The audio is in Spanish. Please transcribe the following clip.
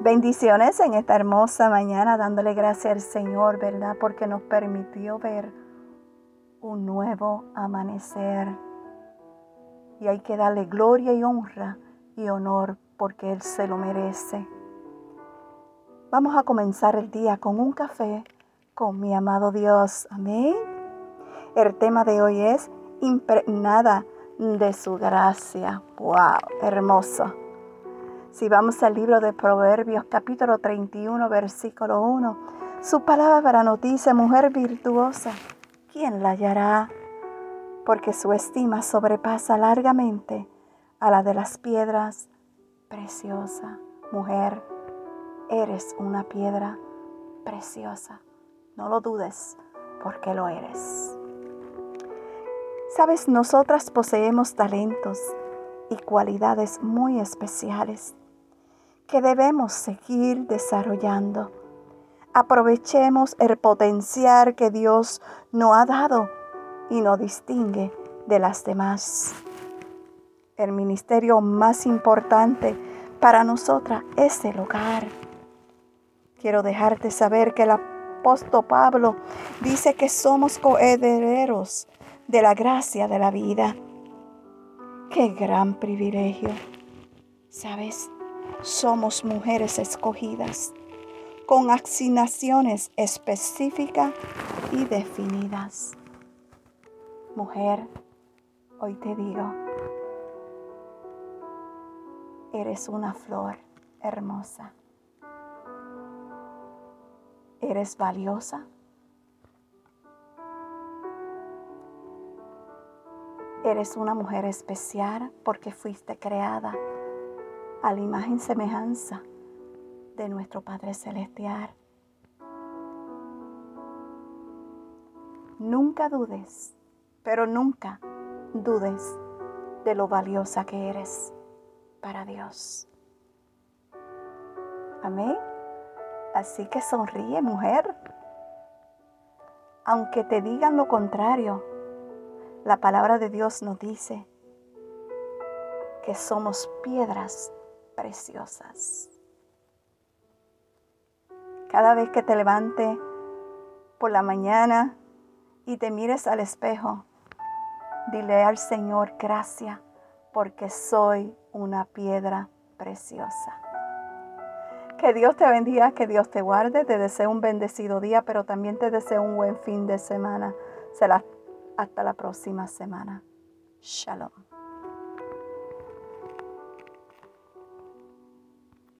Bendiciones en esta hermosa mañana, dándole gracias al Señor, ¿verdad? Porque nos permitió ver un nuevo amanecer. Y hay que darle gloria y honra y honor porque Él se lo merece. Vamos a comenzar el día con un café con mi amado Dios. Amén. El tema de hoy es impregnada de su gracia. ¡Wow! Hermoso. Si vamos al libro de Proverbios capítulo 31 versículo 1, su palabra nos dice, mujer virtuosa, ¿quién la hallará? Porque su estima sobrepasa largamente a la de las piedras preciosa. Mujer, eres una piedra preciosa. No lo dudes, porque lo eres. Sabes, nosotras poseemos talentos y cualidades muy especiales que debemos seguir desarrollando. Aprovechemos el potencial que Dios nos ha dado y nos distingue de las demás. El ministerio más importante para nosotras es el hogar. Quiero dejarte saber que el apóstol Pablo dice que somos coherederos de la gracia de la vida. Qué gran privilegio. ¿Sabes? Somos mujeres escogidas con asignaciones específicas y definidas. Mujer, hoy te digo, eres una flor hermosa. Eres valiosa. Eres una mujer especial porque fuiste creada a la imagen semejanza de nuestro Padre Celestial. Nunca dudes, pero nunca dudes de lo valiosa que eres para Dios. Amén. Así que sonríe, mujer. Aunque te digan lo contrario, la palabra de Dios nos dice que somos piedras preciosas. Cada vez que te levante por la mañana y te mires al espejo, dile al Señor gracias porque soy una piedra preciosa. Que Dios te bendiga, que Dios te guarde. Te deseo un bendecido día, pero también te deseo un buen fin de semana. Hasta la próxima semana. Shalom.